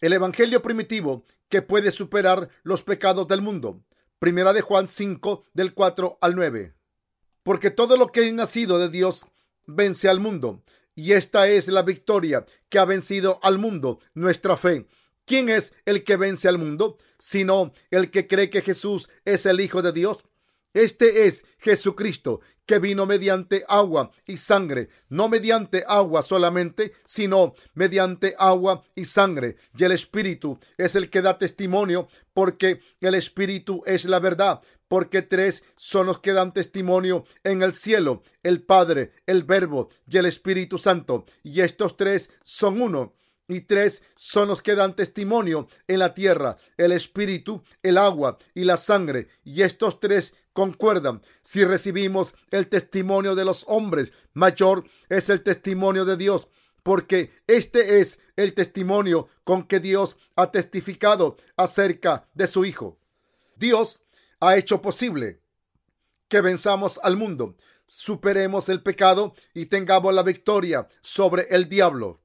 El Evangelio primitivo que puede superar los pecados del mundo. Primera de Juan 5 del 4 al 9. Porque todo lo que es nacido de Dios vence al mundo. Y esta es la victoria que ha vencido al mundo, nuestra fe. ¿Quién es el que vence al mundo? Sino el que cree que Jesús es el Hijo de Dios. Este es Jesucristo, que vino mediante agua y sangre, no mediante agua solamente, sino mediante agua y sangre. Y el Espíritu es el que da testimonio, porque el Espíritu es la verdad, porque tres son los que dan testimonio en el cielo, el Padre, el Verbo y el Espíritu Santo. Y estos tres son uno y tres son los que dan testimonio en la tierra, el espíritu, el agua y la sangre, y estos tres concuerdan. Si recibimos el testimonio de los hombres, mayor es el testimonio de Dios, porque este es el testimonio con que Dios ha testificado acerca de su Hijo. Dios ha hecho posible que venzamos al mundo, superemos el pecado y tengamos la victoria sobre el diablo.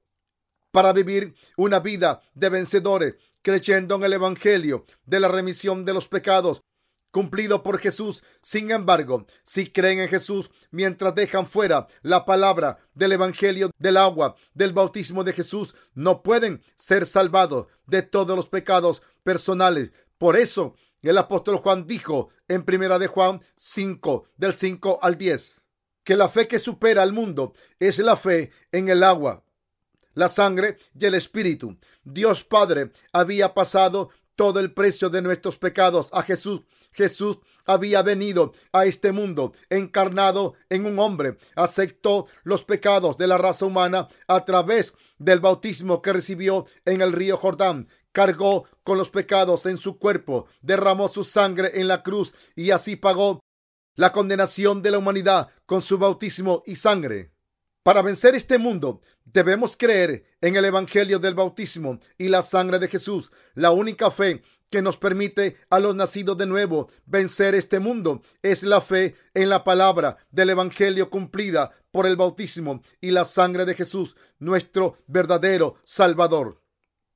Para vivir una vida de vencedores, creyendo en el Evangelio de la remisión de los pecados cumplido por Jesús. Sin embargo, si creen en Jesús mientras dejan fuera la palabra del Evangelio del agua del bautismo de Jesús, no pueden ser salvados de todos los pecados personales. Por eso, el apóstol Juan dijo en primera de Juan 5, del 5 al 10, que la fe que supera al mundo es la fe en el agua, la sangre y el espíritu. Dios Padre había pasado todo el precio de nuestros pecados a Jesús Jesús había venido a este mundo encarnado en un hombre, aceptó los pecados de la raza humana a través del bautismo que recibió en el río Jordán, cargó con los pecados en su cuerpo, derramó su sangre en la cruz y así pagó la condenación de la humanidad con su bautismo y sangre. Para vencer este mundo, debemos creer en el Evangelio del bautismo y la sangre de Jesús, la única fe que nos permite a los nacidos de nuevo vencer este mundo. Es la fe en la palabra del Evangelio cumplida por el bautismo y la sangre de Jesús, nuestro verdadero Salvador.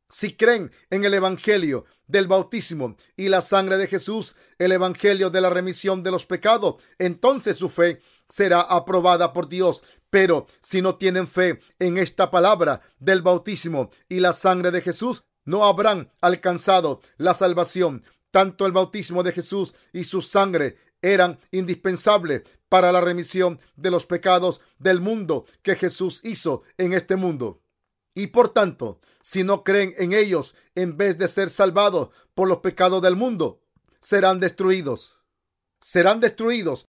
Si creen en el Evangelio del bautismo y la sangre de Jesús, el Evangelio de la remisión de los pecados, entonces su fe será aprobada por Dios. Pero si no tienen fe en esta palabra del bautismo y la sangre de Jesús, no habrán alcanzado la salvación. Tanto el bautismo de Jesús y su sangre eran indispensables para la remisión de los pecados del mundo que Jesús hizo en este mundo. Y por tanto, si no creen en ellos, en vez de ser salvados por los pecados del mundo, serán destruidos. Serán destruidos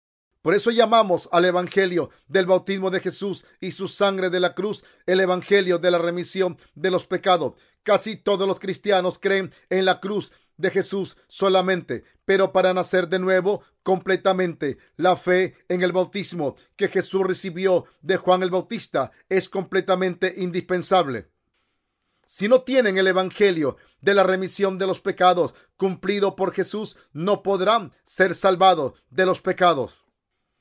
por eso llamamos al Evangelio del bautismo de Jesús y su sangre de la cruz el Evangelio de la remisión de los pecados. Casi todos los cristianos creen en la cruz de Jesús solamente, pero para nacer de nuevo completamente, la fe en el bautismo que Jesús recibió de Juan el Bautista es completamente indispensable. Si no tienen el Evangelio de la remisión de los pecados cumplido por Jesús, no podrán ser salvados de los pecados.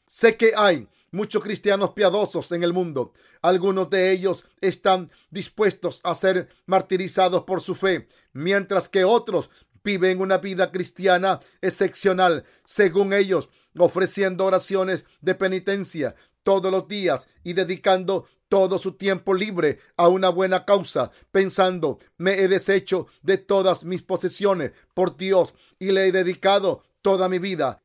Sé que hay muchos cristianos piadosos en el mundo. Algunos de ellos están dispuestos a ser martirizados por su fe, mientras que otros viven una vida cristiana excepcional, según ellos, ofreciendo oraciones de penitencia todos los días y dedicando todo su tiempo libre a una buena causa, pensando, me he deshecho de todas mis posesiones por Dios y le he dedicado toda mi vida.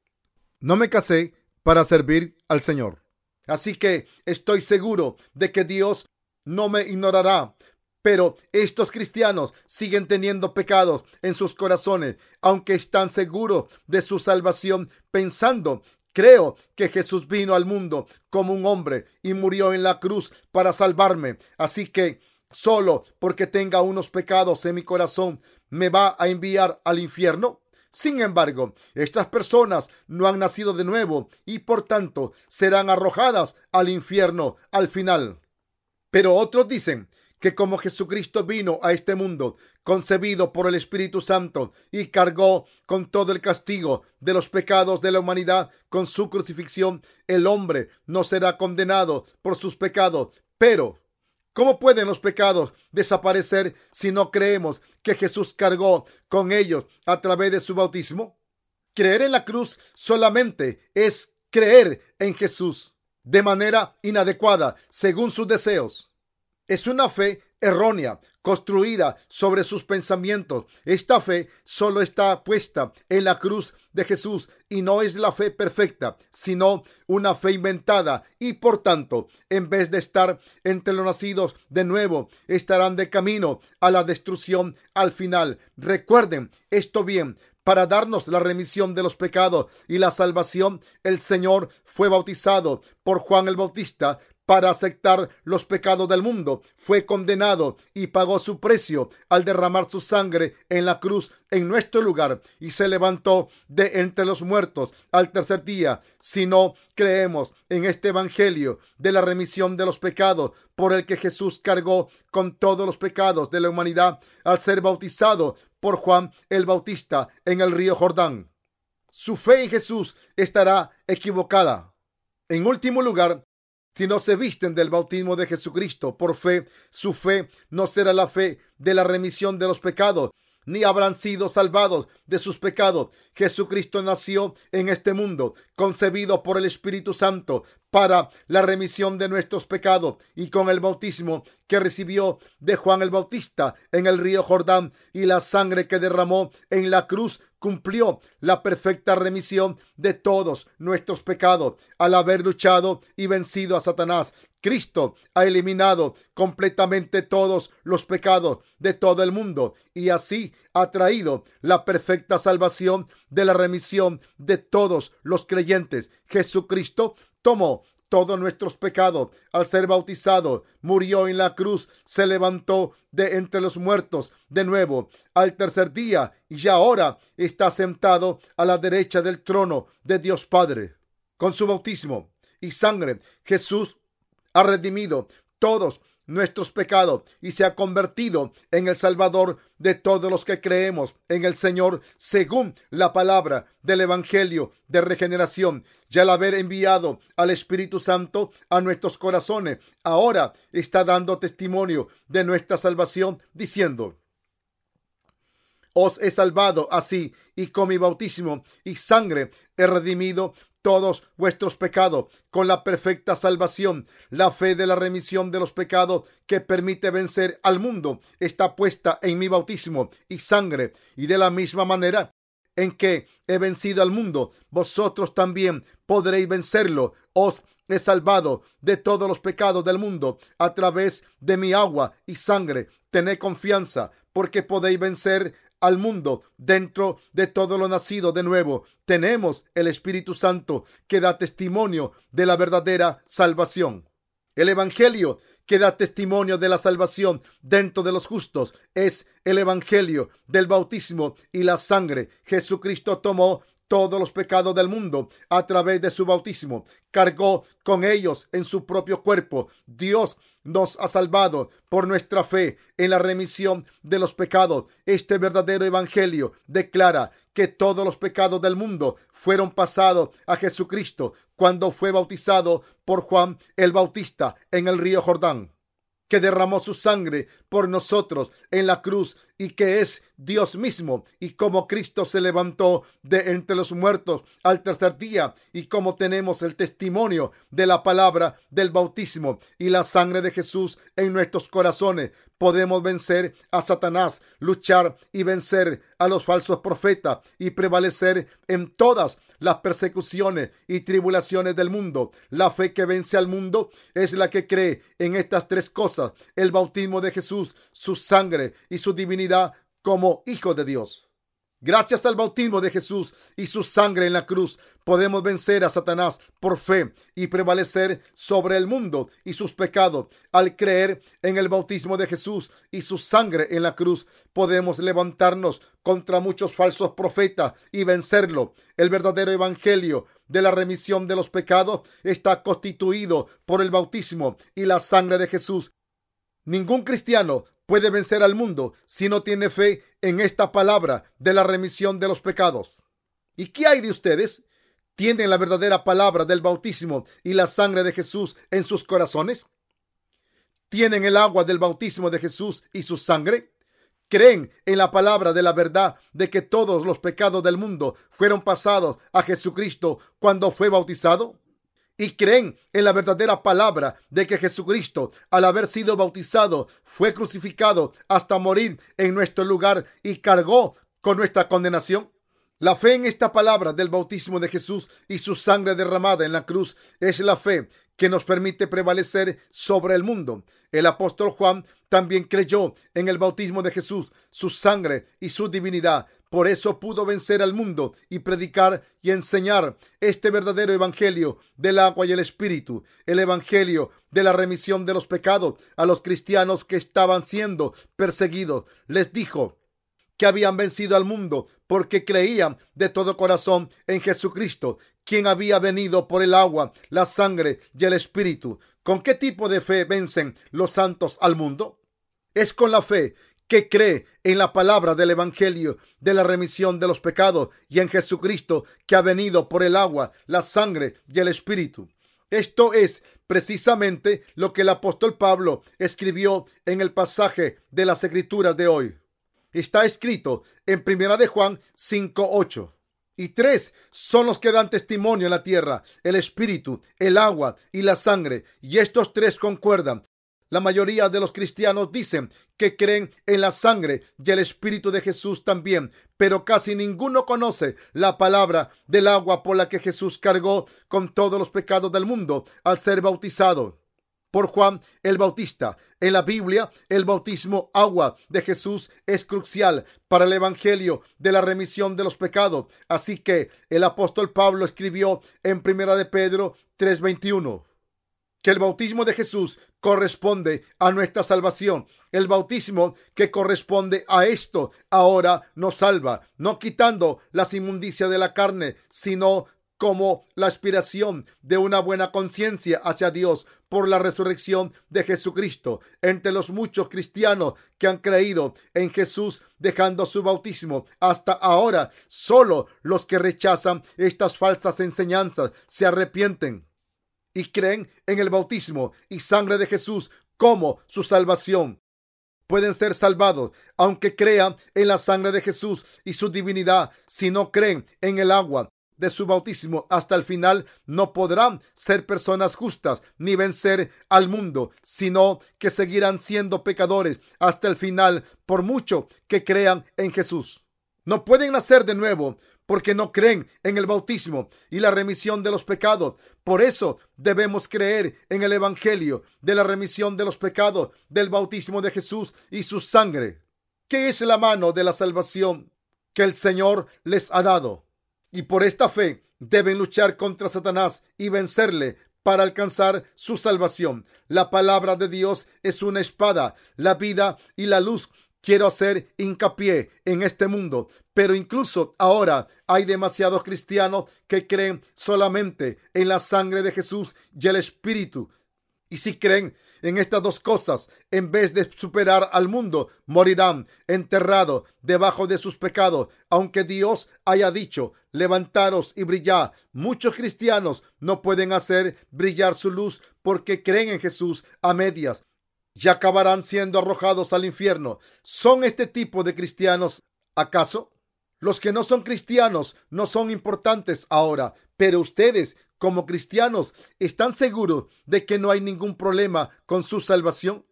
No me casé para servir al Señor. Así que estoy seguro de que Dios no me ignorará. Pero estos cristianos siguen teniendo pecados en sus corazones, aunque están seguros de su salvación, pensando, creo que Jesús vino al mundo como un hombre y murió en la cruz para salvarme. Así que solo porque tenga unos pecados en mi corazón, ¿me va a enviar al infierno? Sin embargo, estas personas no han nacido de nuevo y por tanto serán arrojadas al infierno al final. Pero otros dicen que como Jesucristo vino a este mundo concebido por el Espíritu Santo y cargó con todo el castigo de los pecados de la humanidad con su crucifixión, el hombre no será condenado por sus pecados. Pero, ¿Cómo pueden los pecados desaparecer si no creemos que Jesús cargó con ellos a través de su bautismo? Creer en la cruz solamente es creer en Jesús de manera inadecuada, según sus deseos. Es una fe errónea, construida sobre sus pensamientos. Esta fe solo está puesta en la cruz de Jesús y no es la fe perfecta, sino una fe inventada y por tanto, en vez de estar entre los nacidos de nuevo, estarán de camino a la destrucción al final. Recuerden esto bien, para darnos la remisión de los pecados y la salvación, el Señor fue bautizado por Juan el Bautista para aceptar los pecados del mundo. Fue condenado y pagó su precio al derramar su sangre en la cruz en nuestro lugar y se levantó de entre los muertos al tercer día. Si no creemos en este evangelio de la remisión de los pecados por el que Jesús cargó con todos los pecados de la humanidad al ser bautizado por Juan el Bautista en el río Jordán, su fe en Jesús estará equivocada. En último lugar, si no se visten del bautismo de Jesucristo por fe, su fe no será la fe de la remisión de los pecados, ni habrán sido salvados de sus pecados. Jesucristo nació en este mundo, concebido por el Espíritu Santo para la remisión de nuestros pecados y con el bautismo que recibió de Juan el Bautista en el río Jordán y la sangre que derramó en la cruz cumplió la perfecta remisión de todos nuestros pecados al haber luchado y vencido a Satanás. Cristo ha eliminado completamente todos los pecados de todo el mundo y así ha traído la perfecta salvación de la remisión de todos los creyentes. Jesucristo tomó todos nuestros pecados al ser bautizado, murió en la cruz, se levantó de entre los muertos de nuevo al tercer día y ya ahora está sentado a la derecha del trono de Dios Padre. Con su bautismo y sangre, Jesús ha redimido todos nuestros pecados y se ha convertido en el Salvador de todos los que creemos en el Señor según la palabra del Evangelio de regeneración. Ya al haber enviado al Espíritu Santo a nuestros corazones, ahora está dando testimonio de nuestra salvación diciendo, os he salvado así y con mi bautismo y sangre he redimido todos vuestros pecados con la perfecta salvación. La fe de la remisión de los pecados que permite vencer al mundo está puesta en mi bautismo y sangre. Y de la misma manera en que he vencido al mundo, vosotros también podréis vencerlo. Os he salvado de todos los pecados del mundo a través de mi agua y sangre. Tened confianza porque podéis vencer al mundo dentro de todo lo nacido de nuevo. Tenemos el Espíritu Santo que da testimonio de la verdadera salvación. El Evangelio que da testimonio de la salvación dentro de los justos es el Evangelio del bautismo y la sangre. Jesucristo tomó todos los pecados del mundo a través de su bautismo. Cargó con ellos en su propio cuerpo. Dios nos ha salvado por nuestra fe en la remisión de los pecados. Este verdadero evangelio declara que todos los pecados del mundo fueron pasados a Jesucristo cuando fue bautizado por Juan el Bautista en el río Jordán que derramó su sangre por nosotros en la cruz y que es Dios mismo, y como Cristo se levantó de entre los muertos al tercer día, y como tenemos el testimonio de la palabra del bautismo y la sangre de Jesús en nuestros corazones, podemos vencer a Satanás, luchar y vencer a los falsos profetas y prevalecer en todas las persecuciones y tribulaciones del mundo. La fe que vence al mundo es la que cree en estas tres cosas, el bautismo de Jesús, su sangre y su divinidad como hijo de Dios. Gracias al bautismo de Jesús y su sangre en la cruz, podemos vencer a Satanás por fe y prevalecer sobre el mundo y sus pecados. Al creer en el bautismo de Jesús y su sangre en la cruz, podemos levantarnos contra muchos falsos profetas y vencerlo. El verdadero evangelio de la remisión de los pecados está constituido por el bautismo y la sangre de Jesús. Ningún cristiano puede vencer al mundo si no tiene fe en esta palabra de la remisión de los pecados. ¿Y qué hay de ustedes? ¿Tienen la verdadera palabra del bautismo y la sangre de Jesús en sus corazones? tienen el agua del bautismo de Jesús y su sangre? ¿Creen en la palabra de la verdad de que todos los pecados del mundo fueron pasados a Jesucristo cuando fue bautizado? ¿Y creen en la verdadera palabra de que Jesucristo, al haber sido bautizado, fue crucificado hasta morir en nuestro lugar y cargó con nuestra condenación? La fe en esta palabra del bautismo de Jesús y su sangre derramada en la cruz es la fe que nos permite prevalecer sobre el mundo. El apóstol Juan también creyó en el bautismo de Jesús, su sangre y su divinidad. Por eso pudo vencer al mundo y predicar y enseñar este verdadero evangelio del agua y el espíritu, el evangelio de la remisión de los pecados a los cristianos que estaban siendo perseguidos. Les dijo, que habían vencido al mundo porque creían de todo corazón en Jesucristo, quien había venido por el agua, la sangre y el espíritu. ¿Con qué tipo de fe vencen los santos al mundo? Es con la fe que cree en la palabra del Evangelio de la remisión de los pecados y en Jesucristo que ha venido por el agua, la sangre y el espíritu. Esto es precisamente lo que el apóstol Pablo escribió en el pasaje de las escrituras de hoy está escrito en Primera de Juan 5:8. Y tres son los que dan testimonio en la tierra, el espíritu, el agua y la sangre, y estos tres concuerdan. La mayoría de los cristianos dicen que creen en la sangre y el espíritu de Jesús también, pero casi ninguno conoce la palabra del agua por la que Jesús cargó con todos los pecados del mundo al ser bautizado por Juan el Bautista. En la Biblia, el bautismo agua de Jesús es crucial para el Evangelio de la remisión de los pecados. Así que el apóstol Pablo escribió en Primera de Pedro 3:21 que el bautismo de Jesús corresponde a nuestra salvación. El bautismo que corresponde a esto ahora nos salva, no quitando las inmundicias de la carne, sino como la aspiración de una buena conciencia hacia Dios por la resurrección de Jesucristo. Entre los muchos cristianos que han creído en Jesús dejando su bautismo hasta ahora, solo los que rechazan estas falsas enseñanzas se arrepienten y creen en el bautismo y sangre de Jesús como su salvación pueden ser salvados, aunque crean en la sangre de Jesús y su divinidad. Si no creen en el agua de su bautismo hasta el final, no podrán ser personas justas ni vencer al mundo, sino que seguirán siendo pecadores hasta el final, por mucho que crean en Jesús. No pueden nacer de nuevo porque no creen en el bautismo y la remisión de los pecados. Por eso debemos creer en el Evangelio de la remisión de los pecados, del bautismo de Jesús y su sangre, que es la mano de la salvación que el Señor les ha dado y por esta fe deben luchar contra Satanás y vencerle para alcanzar su salvación. La palabra de Dios es una espada, la vida y la luz. Quiero hacer hincapié en este mundo, pero incluso ahora hay demasiados cristianos que creen solamente en la sangre de Jesús y el Espíritu. Y si creen en estas dos cosas, en vez de superar al mundo, morirán enterrados debajo de sus pecados, aunque Dios haya dicho, levantaros y brillad. Muchos cristianos no pueden hacer brillar su luz porque creen en Jesús a medias y acabarán siendo arrojados al infierno. ¿Son este tipo de cristianos acaso? Los que no son cristianos no son importantes ahora, pero ustedes como cristianos están seguros de que no hay ningún problema con su salvación?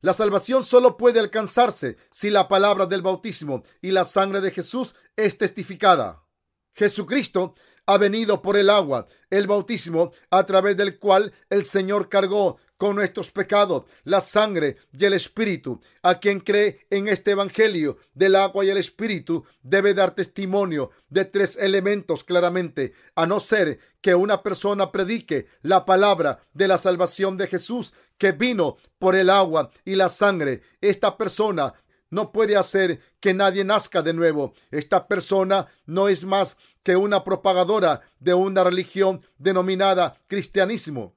La salvación solo puede alcanzarse si la palabra del bautismo y la sangre de Jesús es testificada. Jesucristo ha venido por el agua, el bautismo a través del cual el Señor cargó con nuestros pecados, la sangre y el espíritu. A quien cree en este evangelio del agua y el espíritu debe dar testimonio de tres elementos claramente, a no ser que una persona predique la palabra de la salvación de Jesús que vino por el agua y la sangre. Esta persona no puede hacer que nadie nazca de nuevo. Esta persona no es más que una propagadora de una religión denominada cristianismo.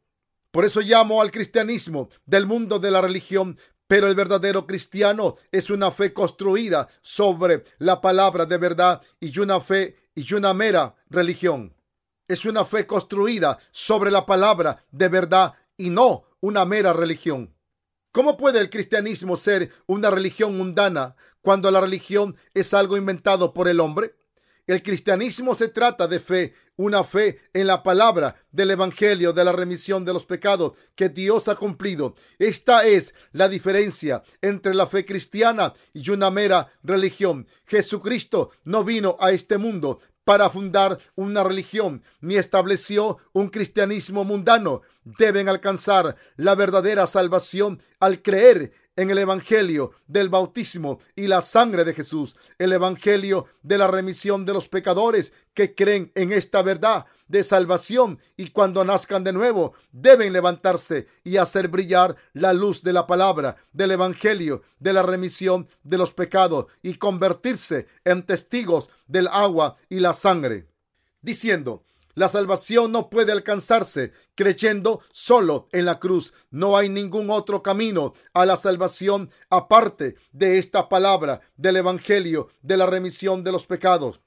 Por eso llamo al cristianismo del mundo de la religión, pero el verdadero cristiano es una fe construida sobre la palabra de verdad y una fe y una mera religión. Es una fe construida sobre la palabra de verdad y no una mera religión. ¿Cómo puede el cristianismo ser una religión mundana cuando la religión es algo inventado por el hombre? El cristianismo se trata de fe, una fe en la palabra del Evangelio de la remisión de los pecados que Dios ha cumplido. Esta es la diferencia entre la fe cristiana y una mera religión. Jesucristo no vino a este mundo para fundar una religión ni estableció un cristianismo mundano. Deben alcanzar la verdadera salvación al creer en el Evangelio del bautismo y la sangre de Jesús, el Evangelio de la remisión de los pecadores que creen en esta verdad de salvación y cuando nazcan de nuevo deben levantarse y hacer brillar la luz de la palabra del Evangelio de la remisión de los pecados y convertirse en testigos del agua y la sangre, diciendo, la salvación no puede alcanzarse creyendo solo en la cruz. No hay ningún otro camino a la salvación aparte de esta palabra del Evangelio de la remisión de los pecados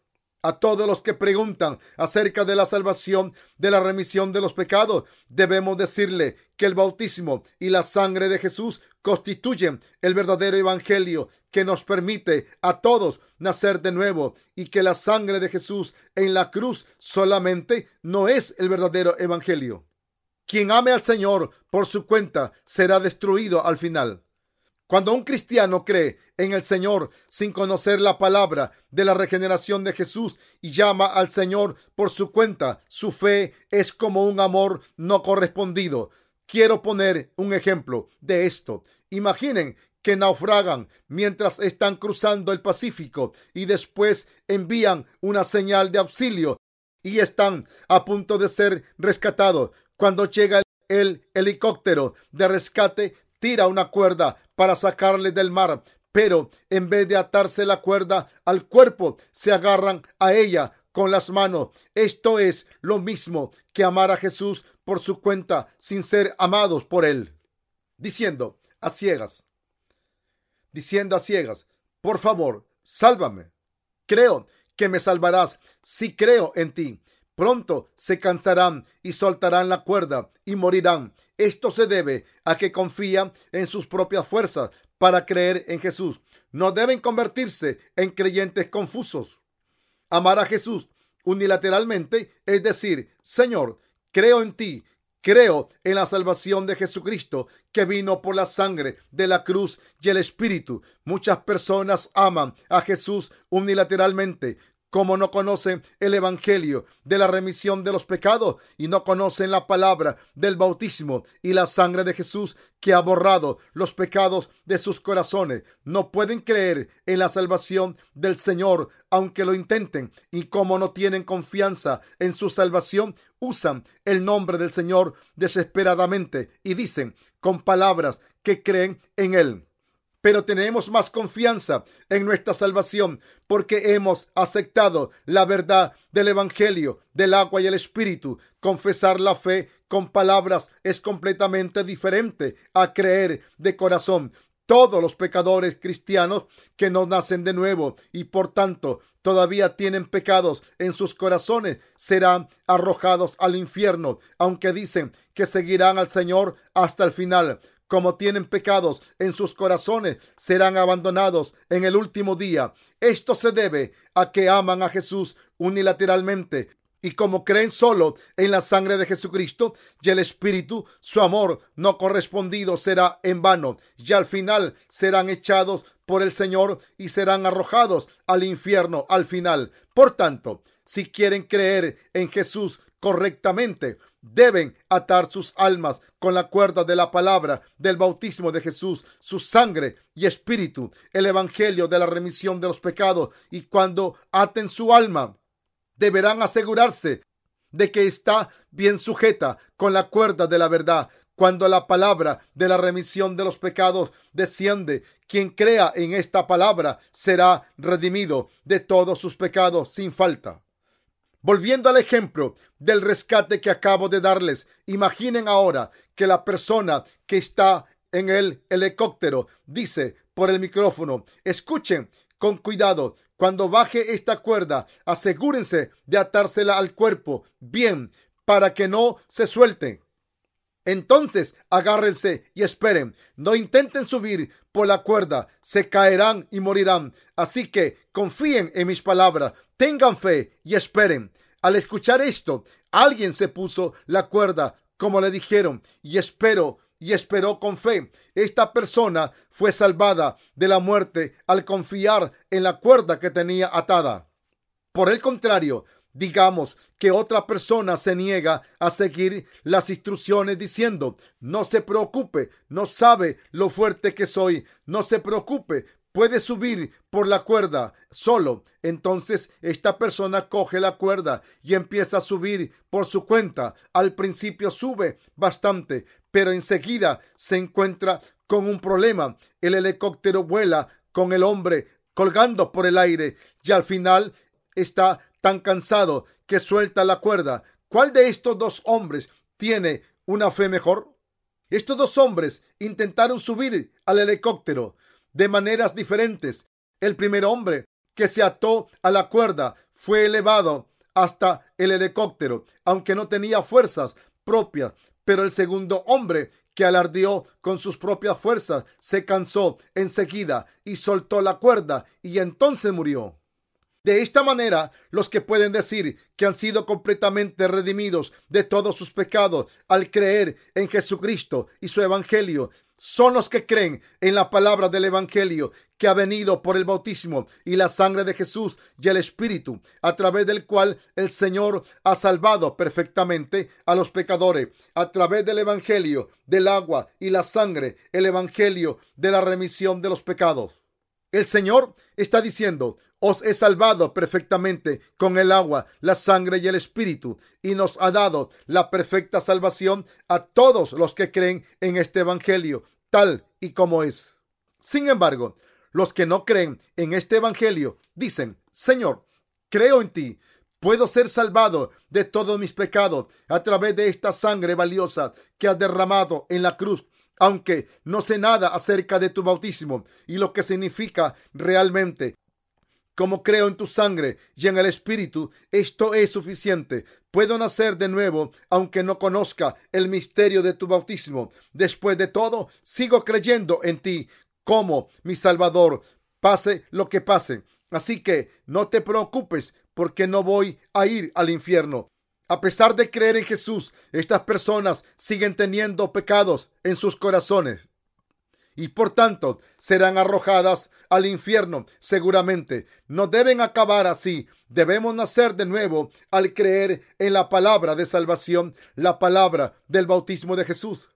a todos los que preguntan acerca de la salvación, de la remisión de los pecados, debemos decirle que el bautismo y la sangre de Jesús constituyen el verdadero evangelio que nos permite a todos nacer de nuevo y que la sangre de Jesús en la cruz solamente no es el verdadero evangelio. Quien ame al Señor por su cuenta será destruido al final. Cuando un cristiano cree en el Señor sin conocer la palabra de la regeneración de Jesús y llama al Señor por su cuenta, su fe es como un amor no correspondido. Quiero poner un ejemplo de esto. Imaginen que naufragan mientras están cruzando el Pacífico y después envían una señal de auxilio y están a punto de ser rescatados. Cuando llega el helicóptero de rescate, tira una cuerda para sacarle del mar, pero en vez de atarse la cuerda al cuerpo, se agarran a ella con las manos. Esto es lo mismo que amar a Jesús por su cuenta sin ser amados por él. Diciendo a ciegas, diciendo a ciegas, por favor, sálvame. Creo que me salvarás si creo en ti. Pronto se cansarán y soltarán la cuerda y morirán. Esto se debe a que confían en sus propias fuerzas para creer en Jesús. No deben convertirse en creyentes confusos. Amar a Jesús unilateralmente es decir, Señor, creo en ti, creo en la salvación de Jesucristo que vino por la sangre de la cruz y el Espíritu. Muchas personas aman a Jesús unilateralmente como no conocen el Evangelio de la remisión de los pecados y no conocen la palabra del bautismo y la sangre de Jesús que ha borrado los pecados de sus corazones. No pueden creer en la salvación del Señor aunque lo intenten y como no tienen confianza en su salvación, usan el nombre del Señor desesperadamente y dicen con palabras que creen en Él pero tenemos más confianza en nuestra salvación porque hemos aceptado la verdad del Evangelio, del agua y el Espíritu. Confesar la fe con palabras es completamente diferente a creer de corazón. Todos los pecadores cristianos que no nacen de nuevo y por tanto todavía tienen pecados en sus corazones serán arrojados al infierno, aunque dicen que seguirán al Señor hasta el final como tienen pecados en sus corazones, serán abandonados en el último día. Esto se debe a que aman a Jesús unilateralmente y como creen solo en la sangre de Jesucristo y el Espíritu, su amor no correspondido será en vano y al final serán echados por el Señor y serán arrojados al infierno al final. Por tanto, si quieren creer en Jesús correctamente, deben atar sus almas con la cuerda de la palabra del bautismo de Jesús, su sangre y espíritu, el evangelio de la remisión de los pecados. Y cuando aten su alma, deberán asegurarse de que está bien sujeta con la cuerda de la verdad. Cuando la palabra de la remisión de los pecados desciende, quien crea en esta palabra será redimido de todos sus pecados sin falta. Volviendo al ejemplo del rescate que acabo de darles, imaginen ahora que la persona que está en el helicóptero dice por el micrófono, escuchen con cuidado, cuando baje esta cuerda, asegúrense de atársela al cuerpo bien para que no se suelte. Entonces agárrense y esperen. No intenten subir por la cuerda. Se caerán y morirán. Así que confíen en mis palabras. Tengan fe y esperen. Al escuchar esto, alguien se puso la cuerda, como le dijeron, y espero y esperó con fe. Esta persona fue salvada de la muerte al confiar en la cuerda que tenía atada. Por el contrario, digamos que otra persona se niega a seguir las instrucciones diciendo, no se preocupe, no sabe lo fuerte que soy, no se preocupe, puede subir por la cuerda solo. Entonces esta persona coge la cuerda y empieza a subir por su cuenta. Al principio sube bastante, pero enseguida se encuentra con un problema. El helicóptero vuela con el hombre colgando por el aire y al final está tan cansado que suelta la cuerda. ¿Cuál de estos dos hombres tiene una fe mejor? Estos dos hombres intentaron subir al helicóptero de maneras diferentes. El primer hombre que se ató a la cuerda fue elevado hasta el helicóptero, aunque no tenía fuerzas propias. Pero el segundo hombre que alardeó con sus propias fuerzas se cansó enseguida y soltó la cuerda y entonces murió. De esta manera, los que pueden decir que han sido completamente redimidos de todos sus pecados al creer en Jesucristo y su Evangelio son los que creen en la palabra del Evangelio que ha venido por el bautismo y la sangre de Jesús y el Espíritu, a través del cual el Señor ha salvado perfectamente a los pecadores, a través del Evangelio, del agua y la sangre, el Evangelio de la remisión de los pecados. El Señor está diciendo, os he salvado perfectamente con el agua, la sangre y el espíritu, y nos ha dado la perfecta salvación a todos los que creen en este Evangelio, tal y como es. Sin embargo, los que no creen en este Evangelio dicen, Señor, creo en ti, puedo ser salvado de todos mis pecados a través de esta sangre valiosa que has derramado en la cruz aunque no sé nada acerca de tu bautismo y lo que significa realmente, como creo en tu sangre y en el Espíritu, esto es suficiente. Puedo nacer de nuevo, aunque no conozca el misterio de tu bautismo. Después de todo, sigo creyendo en ti como mi Salvador, pase lo que pase. Así que no te preocupes porque no voy a ir al infierno. A pesar de creer en Jesús, estas personas siguen teniendo pecados en sus corazones y por tanto serán arrojadas al infierno seguramente. No deben acabar así. Debemos nacer de nuevo al creer en la palabra de salvación, la palabra del bautismo de Jesús.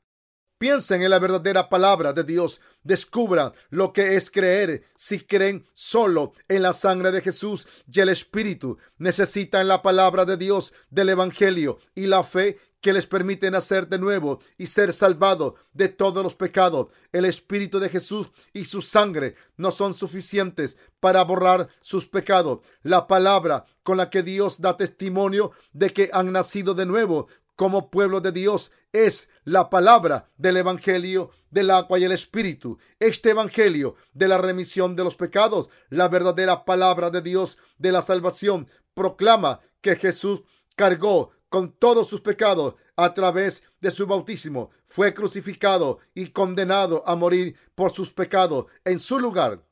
Piensen en la verdadera palabra de Dios. Descubran lo que es creer. Si creen solo en la sangre de Jesús y el Espíritu, necesitan la palabra de Dios, del Evangelio y la fe que les permite nacer de nuevo y ser salvado de todos los pecados. El Espíritu de Jesús y su sangre no son suficientes para borrar sus pecados. La palabra con la que Dios da testimonio de que han nacido de nuevo como pueblo de Dios es la palabra del Evangelio del agua y el Espíritu. Este Evangelio de la remisión de los pecados, la verdadera palabra de Dios de la salvación, proclama que Jesús cargó con todos sus pecados a través de su bautismo, fue crucificado y condenado a morir por sus pecados en su lugar.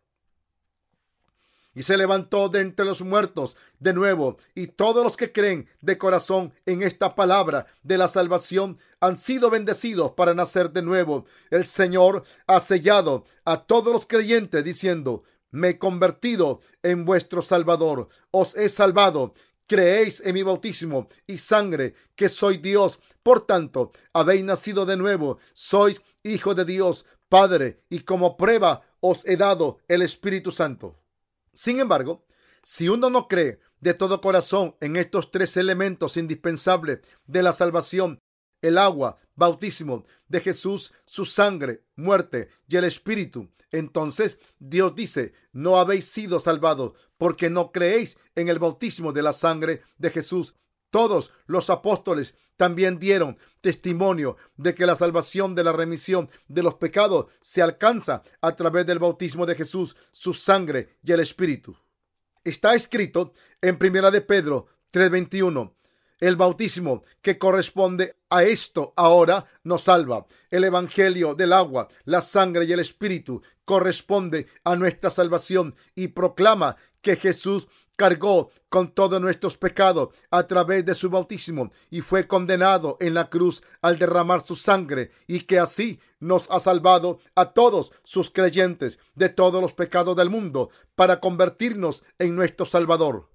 Y se levantó de entre los muertos de nuevo, y todos los que creen de corazón en esta palabra de la salvación han sido bendecidos para nacer de nuevo. El Señor ha sellado a todos los creyentes diciendo, me he convertido en vuestro Salvador, os he salvado creéis en mi bautismo y sangre, que soy Dios. Por tanto, habéis nacido de nuevo, sois hijo de Dios, Padre, y como prueba os he dado el Espíritu Santo. Sin embargo, si uno no cree de todo corazón en estos tres elementos indispensables de la salvación, el agua, bautismo de Jesús, su sangre, muerte y el Espíritu, entonces Dios dice, no habéis sido salvados porque no creéis en el bautismo de la sangre de Jesús. Todos los apóstoles también dieron testimonio de que la salvación de la remisión de los pecados se alcanza a través del bautismo de Jesús, su sangre y el Espíritu. Está escrito en Primera de Pedro 3:21. El bautismo que corresponde a esto ahora nos salva. El Evangelio del agua, la sangre y el Espíritu corresponde a nuestra salvación y proclama que Jesús cargó con todos nuestros pecados a través de su bautismo y fue condenado en la cruz al derramar su sangre y que así nos ha salvado a todos sus creyentes de todos los pecados del mundo para convertirnos en nuestro Salvador.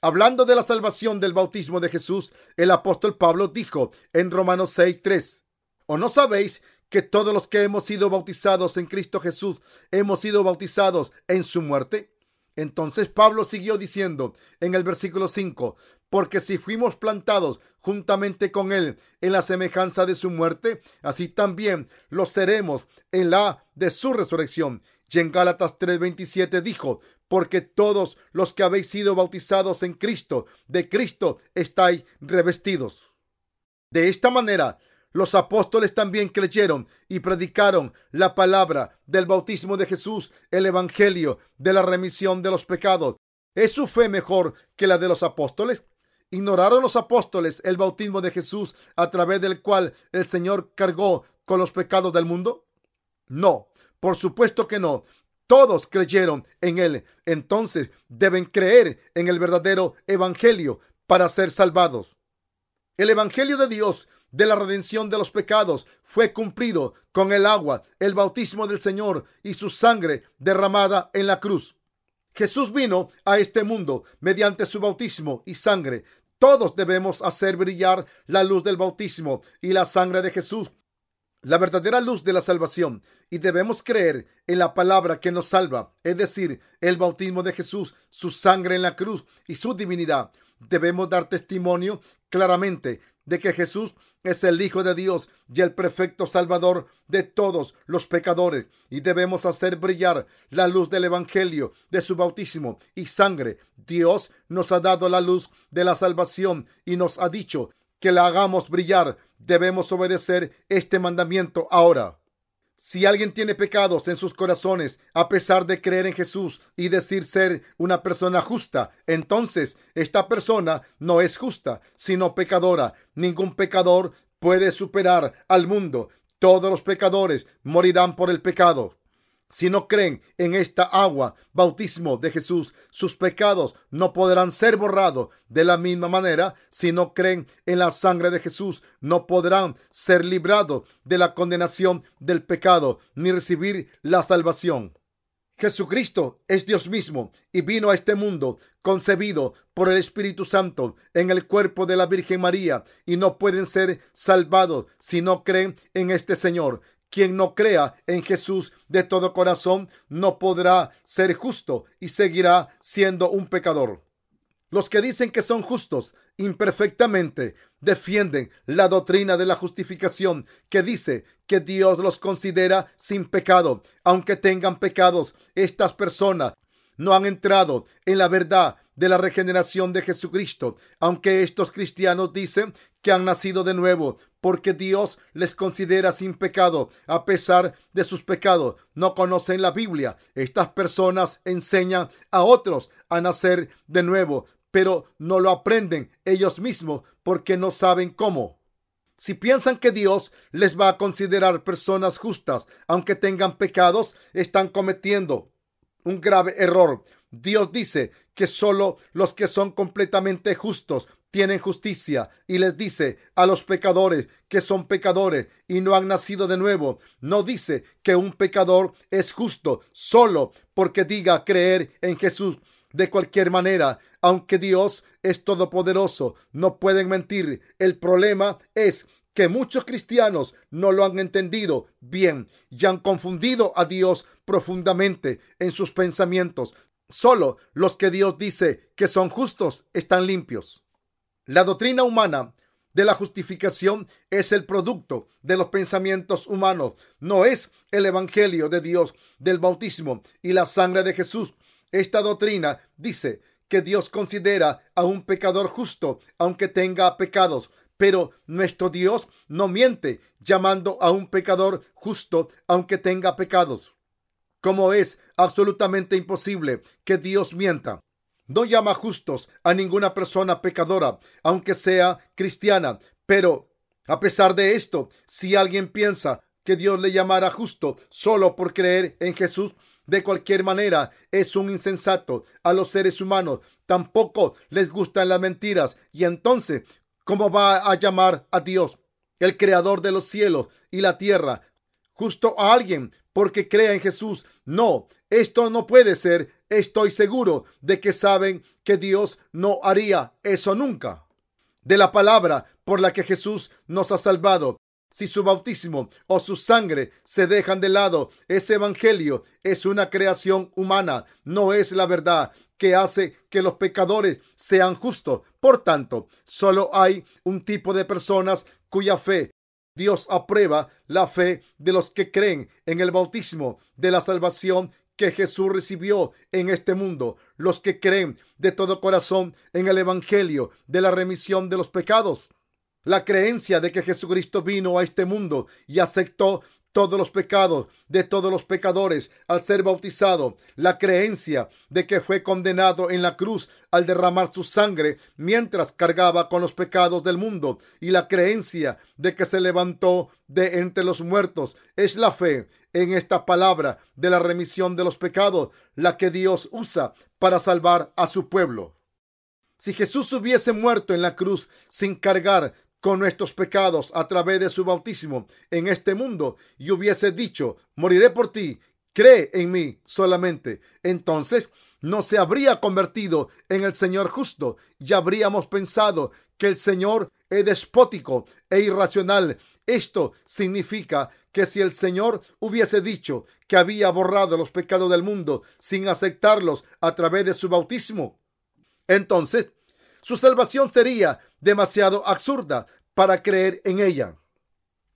Hablando de la salvación del bautismo de Jesús, el apóstol Pablo dijo en Romanos 6:3, ¿o no sabéis que todos los que hemos sido bautizados en Cristo Jesús hemos sido bautizados en su muerte? Entonces Pablo siguió diciendo en el versículo 5, porque si fuimos plantados juntamente con él en la semejanza de su muerte, así también lo seremos en la de su resurrección. Y en Gálatas 3:27 dijo, porque todos los que habéis sido bautizados en Cristo, de Cristo estáis revestidos. De esta manera, los apóstoles también creyeron y predicaron la palabra del bautismo de Jesús, el Evangelio de la remisión de los pecados. ¿Es su fe mejor que la de los apóstoles? ¿Ignoraron los apóstoles el bautismo de Jesús a través del cual el Señor cargó con los pecados del mundo? No, por supuesto que no. Todos creyeron en Él. Entonces deben creer en el verdadero Evangelio para ser salvados. El Evangelio de Dios de la redención de los pecados fue cumplido con el agua, el bautismo del Señor y su sangre derramada en la cruz. Jesús vino a este mundo mediante su bautismo y sangre. Todos debemos hacer brillar la luz del bautismo y la sangre de Jesús la verdadera luz de la salvación y debemos creer en la palabra que nos salva, es decir, el bautismo de Jesús, su sangre en la cruz y su divinidad. Debemos dar testimonio claramente de que Jesús es el Hijo de Dios y el perfecto Salvador de todos los pecadores y debemos hacer brillar la luz del Evangelio de su bautismo y sangre. Dios nos ha dado la luz de la salvación y nos ha dicho que la hagamos brillar. Debemos obedecer este mandamiento ahora. Si alguien tiene pecados en sus corazones, a pesar de creer en Jesús y decir ser una persona justa, entonces esta persona no es justa, sino pecadora. Ningún pecador puede superar al mundo. Todos los pecadores morirán por el pecado. Si no creen en esta agua, bautismo de Jesús, sus pecados no podrán ser borrados. De la misma manera, si no creen en la sangre de Jesús, no podrán ser librados de la condenación del pecado ni recibir la salvación. Jesucristo es Dios mismo y vino a este mundo concebido por el Espíritu Santo en el cuerpo de la Virgen María y no pueden ser salvados si no creen en este Señor. Quien no crea en Jesús de todo corazón no podrá ser justo y seguirá siendo un pecador. Los que dicen que son justos imperfectamente defienden la doctrina de la justificación que dice que Dios los considera sin pecado. Aunque tengan pecados, estas personas no han entrado en la verdad de la regeneración de Jesucristo, aunque estos cristianos dicen que han nacido de nuevo, porque Dios les considera sin pecado a pesar de sus pecados. No conocen la Biblia. Estas personas enseñan a otros a nacer de nuevo, pero no lo aprenden ellos mismos porque no saben cómo. Si piensan que Dios les va a considerar personas justas, aunque tengan pecados, están cometiendo un grave error. Dios dice que solo los que son completamente justos tienen justicia y les dice a los pecadores que son pecadores y no han nacido de nuevo. No dice que un pecador es justo solo porque diga creer en Jesús. De cualquier manera, aunque Dios es todopoderoso, no pueden mentir. El problema es que muchos cristianos no lo han entendido bien y han confundido a Dios profundamente en sus pensamientos. Solo los que Dios dice que son justos están limpios. La doctrina humana de la justificación es el producto de los pensamientos humanos, no es el Evangelio de Dios, del bautismo y la sangre de Jesús. Esta doctrina dice que Dios considera a un pecador justo aunque tenga pecados, pero nuestro Dios no miente llamando a un pecador justo aunque tenga pecados como es absolutamente imposible que Dios mienta. no llama justos a ninguna persona pecadora, aunque sea cristiana. Pero, a pesar de esto, si alguien piensa que Dios le llamará justo solo por creer en Jesús, de cualquier manera es un insensato. A los seres humanos tampoco les gustan las mentiras. Y entonces, ¿cómo va a llamar a Dios, el creador de los cielos y la tierra, justo a alguien porque crea en Jesús? No, esto no puede ser. Estoy seguro de que saben que Dios no haría eso nunca. De la palabra por la que Jesús nos ha salvado, si su bautismo o su sangre se dejan de lado, ese evangelio es una creación humana, no es la verdad que hace que los pecadores sean justos. Por tanto, solo hay un tipo de personas cuya fe Dios aprueba la fe de los que creen en el bautismo de la salvación que Jesús recibió en este mundo, los que creen de todo corazón en el Evangelio de la remisión de los pecados. La creencia de que Jesucristo vino a este mundo y aceptó todos los pecados de todos los pecadores al ser bautizado, la creencia de que fue condenado en la cruz al derramar su sangre mientras cargaba con los pecados del mundo y la creencia de que se levantó de entre los muertos es la fe en esta palabra de la remisión de los pecados, la que Dios usa para salvar a su pueblo. Si Jesús hubiese muerto en la cruz sin cargar con nuestros pecados a través de su bautismo en este mundo y hubiese dicho, moriré por ti, cree en mí solamente, entonces no se habría convertido en el Señor justo y habríamos pensado que el Señor es despótico e irracional. Esto significa que si el Señor hubiese dicho que había borrado los pecados del mundo sin aceptarlos a través de su bautismo, entonces su salvación sería demasiado absurda para creer en ella.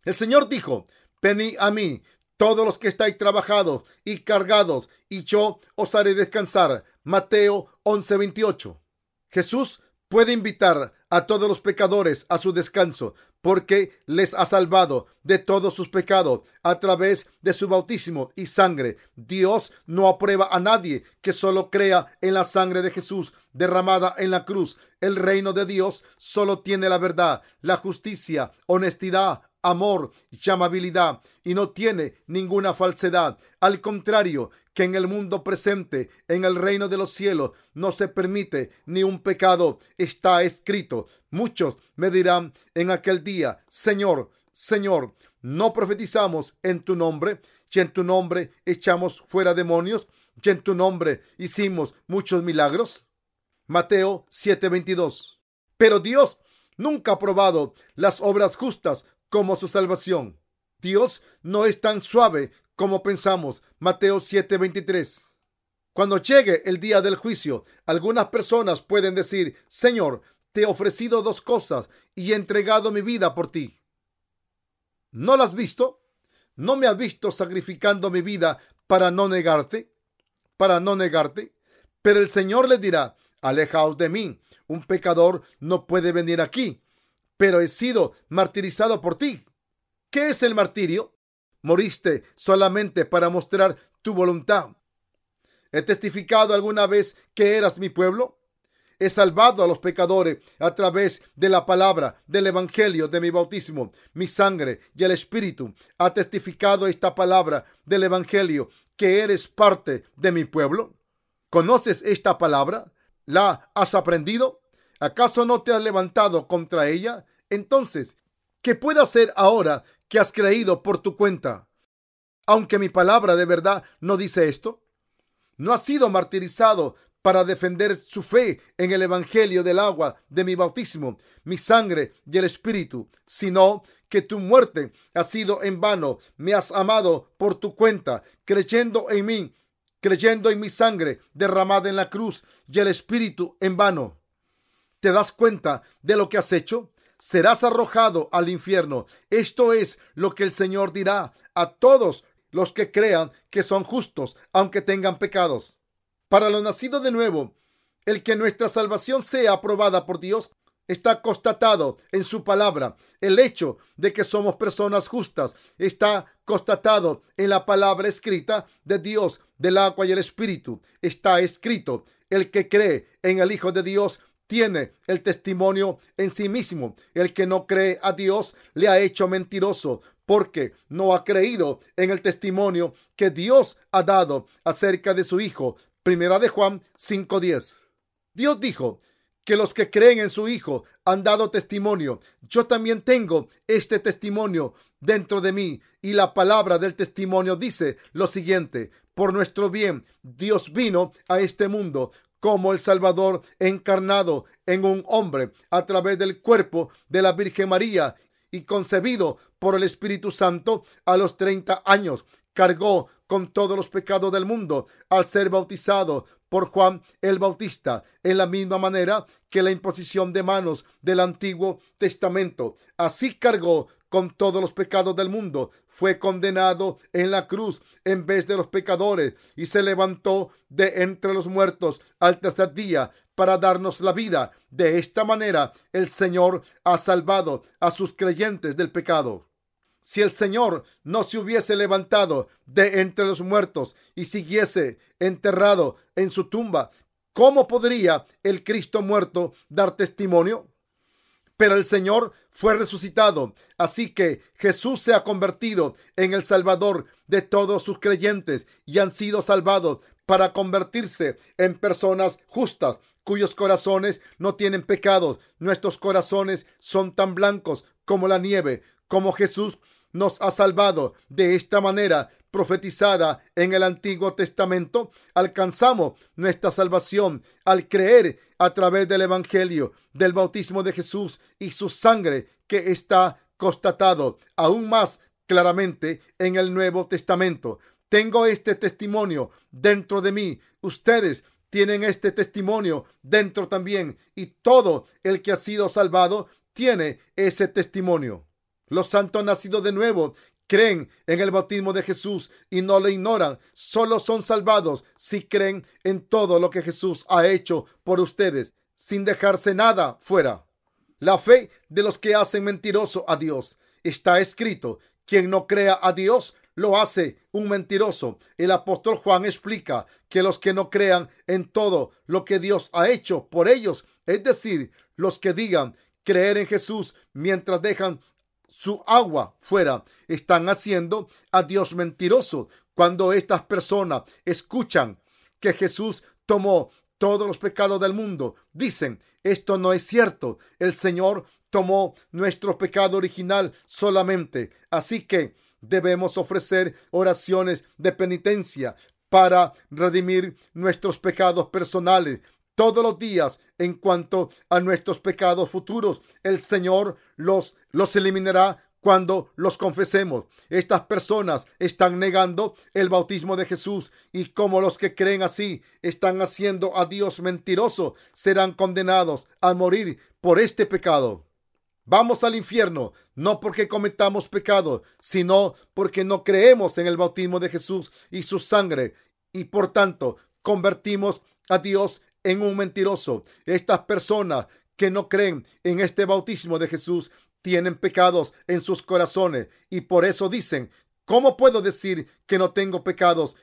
El Señor dijo, venid a mí todos los que estáis trabajados y cargados, y yo os haré descansar. Mateo 11:28. Jesús puede invitar a todos los pecadores a su descanso porque les ha salvado de todos sus pecados a través de su bautismo y sangre. Dios no aprueba a nadie que solo crea en la sangre de Jesús derramada en la cruz. El reino de Dios solo tiene la verdad, la justicia, honestidad, amor y amabilidad y no tiene ninguna falsedad. Al contrario, que en el mundo presente, en el reino de los cielos, no se permite ni un pecado. Está escrito. Muchos me dirán en aquel día, Señor, Señor, ¿no profetizamos en tu nombre? Y en tu nombre echamos fuera demonios. Y en tu nombre hicimos muchos milagros. Mateo 7:22. Pero Dios nunca ha probado las obras justas como su salvación. Dios no es tan suave como pensamos. Mateo 7:23. Cuando llegue el día del juicio, algunas personas pueden decir, Señor, te he ofrecido dos cosas y he entregado mi vida por ti. ¿No las has visto? ¿No me has visto sacrificando mi vida para no negarte? Para no negarte. Pero el Señor le dirá, alejaos de mí. Un pecador no puede venir aquí pero he sido martirizado por ti. ¿Qué es el martirio? Moriste solamente para mostrar tu voluntad. ¿He testificado alguna vez que eras mi pueblo? He salvado a los pecadores a través de la palabra del Evangelio de mi bautismo. Mi sangre y el Espíritu ha testificado esta palabra del Evangelio que eres parte de mi pueblo. ¿Conoces esta palabra? ¿La has aprendido? ¿Acaso no te has levantado contra ella? Entonces, ¿qué puedo hacer ahora que has creído por tu cuenta? Aunque mi palabra de verdad no dice esto. No has sido martirizado para defender su fe en el Evangelio del agua de mi bautismo, mi sangre y el Espíritu, sino que tu muerte ha sido en vano. Me has amado por tu cuenta, creyendo en mí, creyendo en mi sangre derramada en la cruz y el Espíritu en vano. ¿Te das cuenta de lo que has hecho? serás arrojado al infierno. Esto es lo que el Señor dirá a todos los que crean que son justos, aunque tengan pecados. Para los nacidos de nuevo, el que nuestra salvación sea aprobada por Dios está constatado en su palabra. El hecho de que somos personas justas está constatado en la palabra escrita de Dios, del agua y el espíritu. Está escrito El que cree en el Hijo de Dios tiene el testimonio en sí mismo. El que no cree a Dios le ha hecho mentiroso porque no ha creído en el testimonio que Dios ha dado acerca de su Hijo. Primera de Juan 5:10. Dios dijo que los que creen en su Hijo han dado testimonio. Yo también tengo este testimonio dentro de mí y la palabra del testimonio dice lo siguiente. Por nuestro bien, Dios vino a este mundo como el Salvador encarnado en un hombre a través del cuerpo de la Virgen María y concebido por el Espíritu Santo a los 30 años. Cargó con todos los pecados del mundo al ser bautizado por Juan el Bautista, en la misma manera que la imposición de manos del Antiguo Testamento. Así cargó con todos los pecados del mundo. Fue condenado en la cruz en vez de los pecadores y se levantó de entre los muertos al tercer día para darnos la vida. De esta manera el Señor ha salvado a sus creyentes del pecado. Si el Señor no se hubiese levantado de entre los muertos y siguiese enterrado en su tumba, ¿cómo podría el Cristo muerto dar testimonio? Pero el Señor fue resucitado, así que Jesús se ha convertido en el Salvador de todos sus creyentes y han sido salvados para convertirse en personas justas cuyos corazones no tienen pecados. Nuestros corazones son tan blancos como la nieve, como Jesús nos ha salvado de esta manera profetizada en el Antiguo Testamento, alcanzamos nuestra salvación al creer a través del Evangelio, del bautismo de Jesús y su sangre que está constatado aún más claramente en el Nuevo Testamento. Tengo este testimonio dentro de mí. Ustedes tienen este testimonio dentro también y todo el que ha sido salvado tiene ese testimonio. Los santos nacidos de nuevo creen en el bautismo de Jesús y no lo ignoran. Solo son salvados si creen en todo lo que Jesús ha hecho por ustedes, sin dejarse nada fuera. La fe de los que hacen mentiroso a Dios está escrito. Quien no crea a Dios lo hace un mentiroso. El apóstol Juan explica que los que no crean en todo lo que Dios ha hecho por ellos, es decir, los que digan creer en Jesús mientras dejan su agua fuera. Están haciendo a Dios mentiroso. Cuando estas personas escuchan que Jesús tomó todos los pecados del mundo, dicen, esto no es cierto. El Señor tomó nuestro pecado original solamente. Así que debemos ofrecer oraciones de penitencia para redimir nuestros pecados personales todos los días en cuanto a nuestros pecados futuros. El Señor los, los eliminará cuando los confesemos. Estas personas están negando el bautismo de Jesús y como los que creen así están haciendo a Dios mentiroso, serán condenados a morir por este pecado. Vamos al infierno no porque cometamos pecado, sino porque no creemos en el bautismo de Jesús y su sangre y por tanto convertimos a Dios en un mentiroso. Estas personas que no creen en este bautismo de Jesús tienen pecados en sus corazones y por eso dicen, ¿cómo puedo decir que no tengo pecados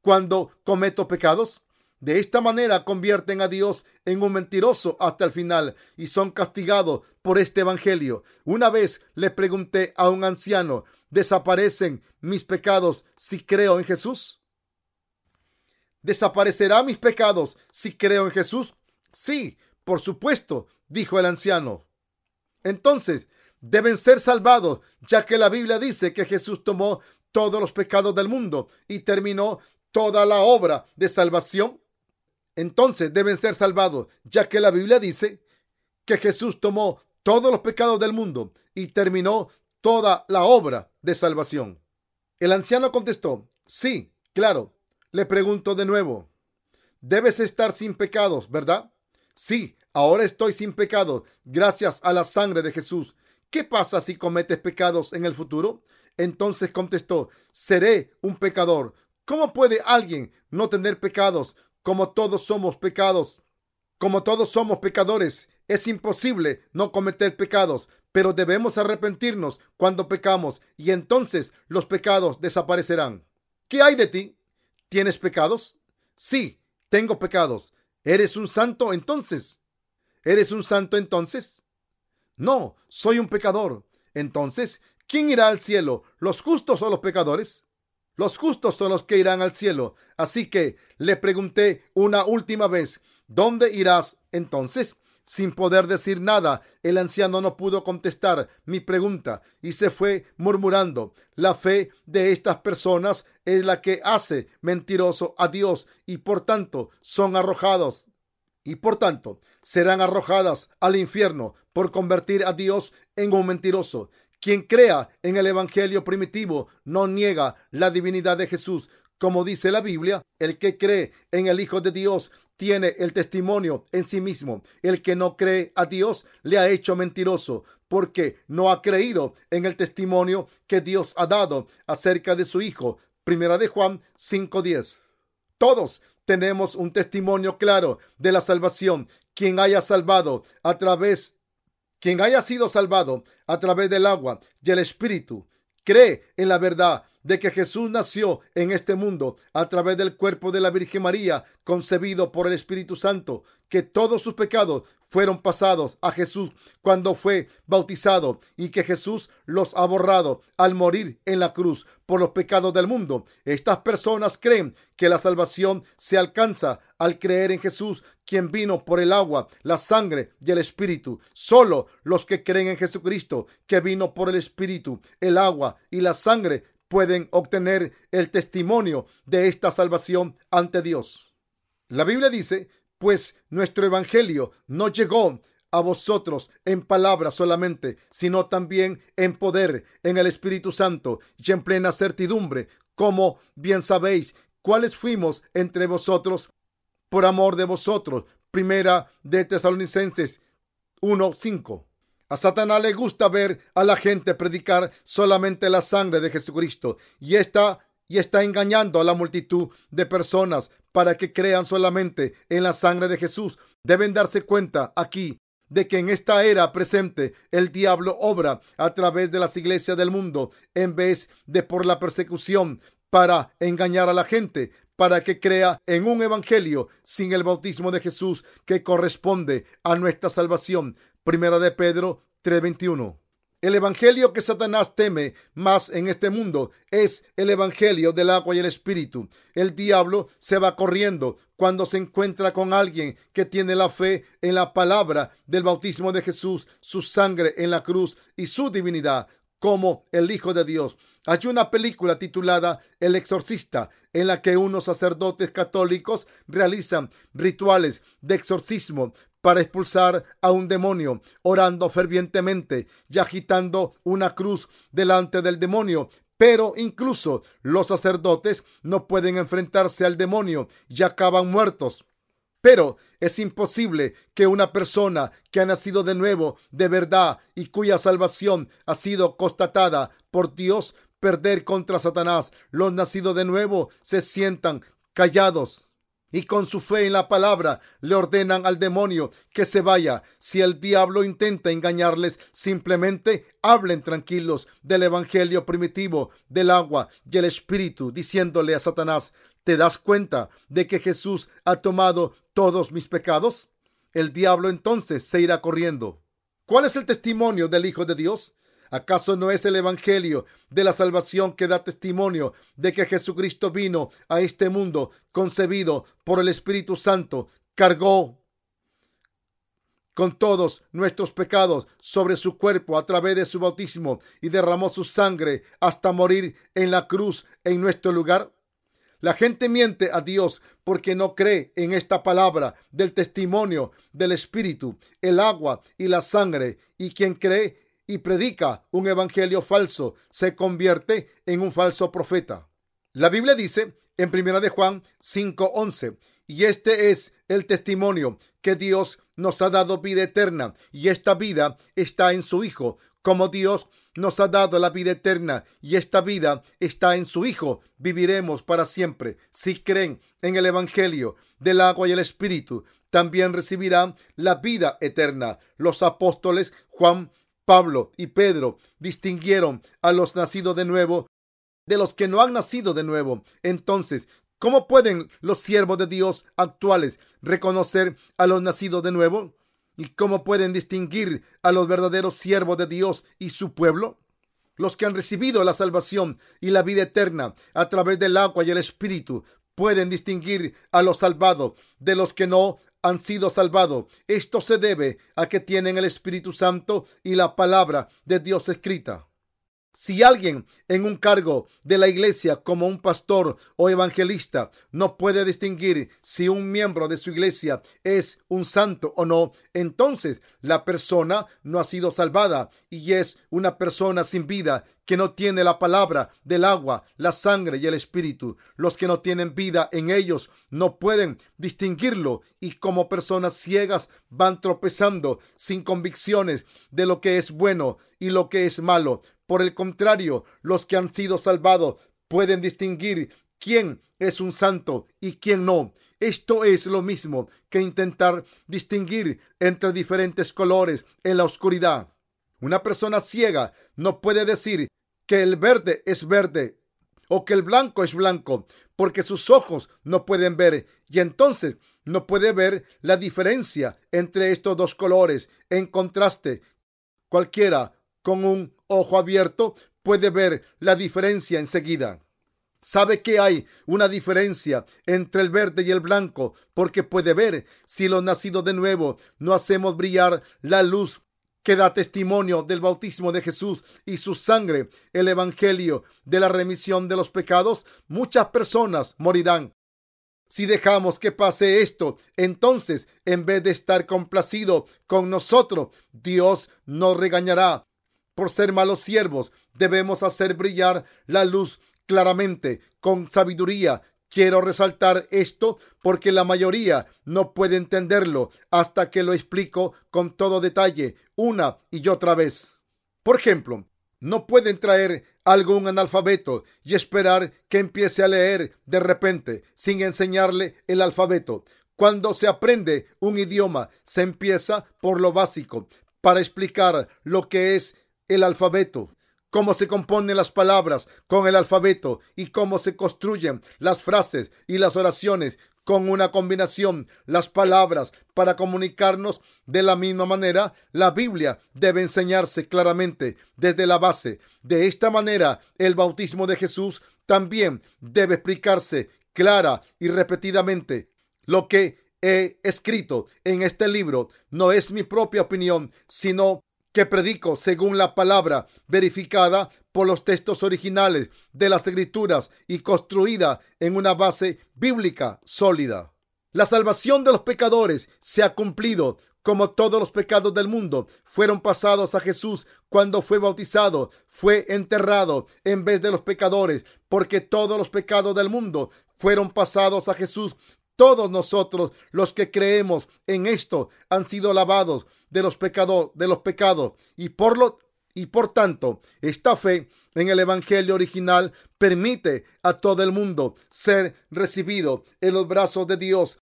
cuando cometo pecados? De esta manera convierten a Dios en un mentiroso hasta el final y son castigados por este Evangelio. Una vez le pregunté a un anciano, ¿desaparecen mis pecados si creo en Jesús? ¿Desaparecerá mis pecados si creo en Jesús? Sí, por supuesto, dijo el anciano. Entonces, deben ser salvados, ya que la Biblia dice que Jesús tomó todos los pecados del mundo y terminó toda la obra de salvación. Entonces deben ser salvados, ya que la Biblia dice que Jesús tomó todos los pecados del mundo y terminó toda la obra de salvación. El anciano contestó, sí, claro, le pregunto de nuevo, debes estar sin pecados, ¿verdad? Sí, ahora estoy sin pecado gracias a la sangre de Jesús. ¿Qué pasa si cometes pecados en el futuro? Entonces contestó, seré un pecador. ¿Cómo puede alguien no tener pecados como todos somos pecados? Como todos somos pecadores, es imposible no cometer pecados, pero debemos arrepentirnos cuando pecamos y entonces los pecados desaparecerán. ¿Qué hay de ti? ¿Tienes pecados? Sí, tengo pecados. ¿Eres un santo entonces? ¿Eres un santo entonces? No, soy un pecador. Entonces, ¿quién irá al cielo? ¿Los justos o los pecadores? Los justos son los que irán al cielo. Así que le pregunté una última vez, ¿dónde irás entonces? Sin poder decir nada, el anciano no pudo contestar mi pregunta y se fue murmurando. La fe de estas personas es la que hace mentiroso a Dios y por tanto son arrojados y por tanto serán arrojadas al infierno por convertir a Dios en un mentiroso. Quien crea en el Evangelio primitivo no niega la divinidad de Jesús. Como dice la Biblia, el que cree en el Hijo de Dios tiene el testimonio en sí mismo. El que no cree a Dios le ha hecho mentiroso porque no ha creído en el testimonio que Dios ha dado acerca de su Hijo. Primera de Juan 5:10. Todos tenemos un testimonio claro de la salvación. Quien haya salvado a través, quien haya sido salvado a través del agua y el Espíritu, cree en la verdad de que Jesús nació en este mundo a través del cuerpo de la Virgen María, concebido por el Espíritu Santo, que todos sus pecados fueron pasados a Jesús cuando fue bautizado y que Jesús los ha borrado al morir en la cruz por los pecados del mundo. Estas personas creen que la salvación se alcanza al creer en Jesús, quien vino por el agua, la sangre y el Espíritu. Solo los que creen en Jesucristo, que vino por el Espíritu, el agua y la sangre, pueden obtener el testimonio de esta salvación ante Dios. La Biblia dice, pues nuestro Evangelio no llegó a vosotros en palabras solamente, sino también en poder, en el Espíritu Santo y en plena certidumbre, como bien sabéis cuáles fuimos entre vosotros por amor de vosotros. Primera de Tesalonicenses 1:5. A Satanás le gusta ver a la gente predicar solamente la sangre de Jesucristo y está, y está engañando a la multitud de personas para que crean solamente en la sangre de Jesús. Deben darse cuenta aquí de que en esta era presente el diablo obra a través de las iglesias del mundo en vez de por la persecución para engañar a la gente, para que crea en un evangelio sin el bautismo de Jesús que corresponde a nuestra salvación. Primera de Pedro 3:21. El evangelio que Satanás teme más en este mundo es el evangelio del agua y el espíritu. El diablo se va corriendo cuando se encuentra con alguien que tiene la fe en la palabra del bautismo de Jesús, su sangre en la cruz y su divinidad como el Hijo de Dios. Hay una película titulada El Exorcista, en la que unos sacerdotes católicos realizan rituales de exorcismo para expulsar a un demonio, orando fervientemente y agitando una cruz delante del demonio. Pero incluso los sacerdotes no pueden enfrentarse al demonio y acaban muertos. Pero es imposible que una persona que ha nacido de nuevo, de verdad, y cuya salvación ha sido constatada por Dios, perder contra Satanás. Los nacidos de nuevo se sientan callados y con su fe en la palabra le ordenan al demonio que se vaya. Si el diablo intenta engañarles, simplemente hablen tranquilos del evangelio primitivo, del agua y el espíritu, diciéndole a Satanás, ¿te das cuenta de que Jesús ha tomado todos mis pecados? El diablo entonces se irá corriendo. ¿Cuál es el testimonio del Hijo de Dios? ¿Acaso no es el Evangelio de la salvación que da testimonio de que Jesucristo vino a este mundo concebido por el Espíritu Santo, cargó con todos nuestros pecados sobre su cuerpo a través de su bautismo y derramó su sangre hasta morir en la cruz en nuestro lugar? La gente miente a Dios porque no cree en esta palabra del testimonio del Espíritu, el agua y la sangre. Y quien cree y predica un evangelio falso, se convierte en un falso profeta. La Biblia dice en Primera de Juan 5:11, y este es el testimonio que Dios nos ha dado vida eterna, y esta vida está en su Hijo, como Dios nos ha dado la vida eterna y esta vida está en su Hijo, viviremos para siempre. Si creen en el Evangelio del agua y el Espíritu, también recibirán la vida eterna. Los apóstoles Juan Pablo y Pedro distinguieron a los nacidos de nuevo de los que no han nacido de nuevo. Entonces, ¿Cómo pueden los siervos de Dios actuales reconocer a los nacidos de nuevo? ¿Y cómo pueden distinguir a los verdaderos siervos de Dios y su pueblo? Los que han recibido la salvación y la vida eterna a través del agua y el Espíritu pueden distinguir a los salvados de los que no han sido salvados. Esto se debe a que tienen el Espíritu Santo y la palabra de Dios escrita. Si alguien en un cargo de la iglesia como un pastor o evangelista no puede distinguir si un miembro de su iglesia es un santo o no, entonces la persona no ha sido salvada y es una persona sin vida que no tiene la palabra del agua, la sangre y el espíritu. Los que no tienen vida en ellos no pueden distinguirlo y como personas ciegas van tropezando sin convicciones de lo que es bueno y lo que es malo. Por el contrario, los que han sido salvados pueden distinguir quién es un santo y quién no. Esto es lo mismo que intentar distinguir entre diferentes colores en la oscuridad. Una persona ciega no puede decir que el verde es verde o que el blanco es blanco porque sus ojos no pueden ver y entonces no puede ver la diferencia entre estos dos colores. En contraste, cualquiera con un ojo abierto puede ver la diferencia enseguida. Sabe que hay una diferencia entre el verde y el blanco porque puede ver si los nacidos de nuevo no hacemos brillar la luz que da testimonio del bautismo de Jesús y su sangre, el Evangelio de la remisión de los pecados, muchas personas morirán. Si dejamos que pase esto, entonces, en vez de estar complacido con nosotros, Dios nos regañará por ser malos siervos. Debemos hacer brillar la luz claramente, con sabiduría. Quiero resaltar esto porque la mayoría no puede entenderlo hasta que lo explico con todo detalle una y otra vez. Por ejemplo, no pueden traer algo un analfabeto y esperar que empiece a leer de repente sin enseñarle el alfabeto. Cuando se aprende un idioma, se empieza por lo básico para explicar lo que es el alfabeto, cómo se componen las palabras con el alfabeto y cómo se construyen las frases y las oraciones con una combinación, las palabras para comunicarnos de la misma manera, la Biblia debe enseñarse claramente desde la base. De esta manera, el bautismo de Jesús también debe explicarse clara y repetidamente. Lo que he escrito en este libro no es mi propia opinión, sino que predico según la palabra verificada por los textos originales de las escrituras y construida en una base bíblica sólida. La salvación de los pecadores se ha cumplido como todos los pecados del mundo fueron pasados a Jesús cuando fue bautizado, fue enterrado en vez de los pecadores, porque todos los pecados del mundo fueron pasados a Jesús. Todos nosotros los que creemos en esto han sido lavados de los pecados, de los pecados y por lo y por tanto, esta fe en el evangelio original permite a todo el mundo ser recibido en los brazos de Dios.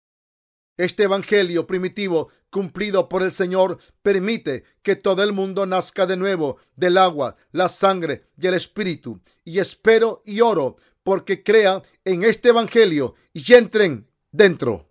Este evangelio primitivo cumplido por el Señor permite que todo el mundo nazca de nuevo del agua, la sangre y el espíritu. Y espero y oro porque crean en este evangelio y entren dentro.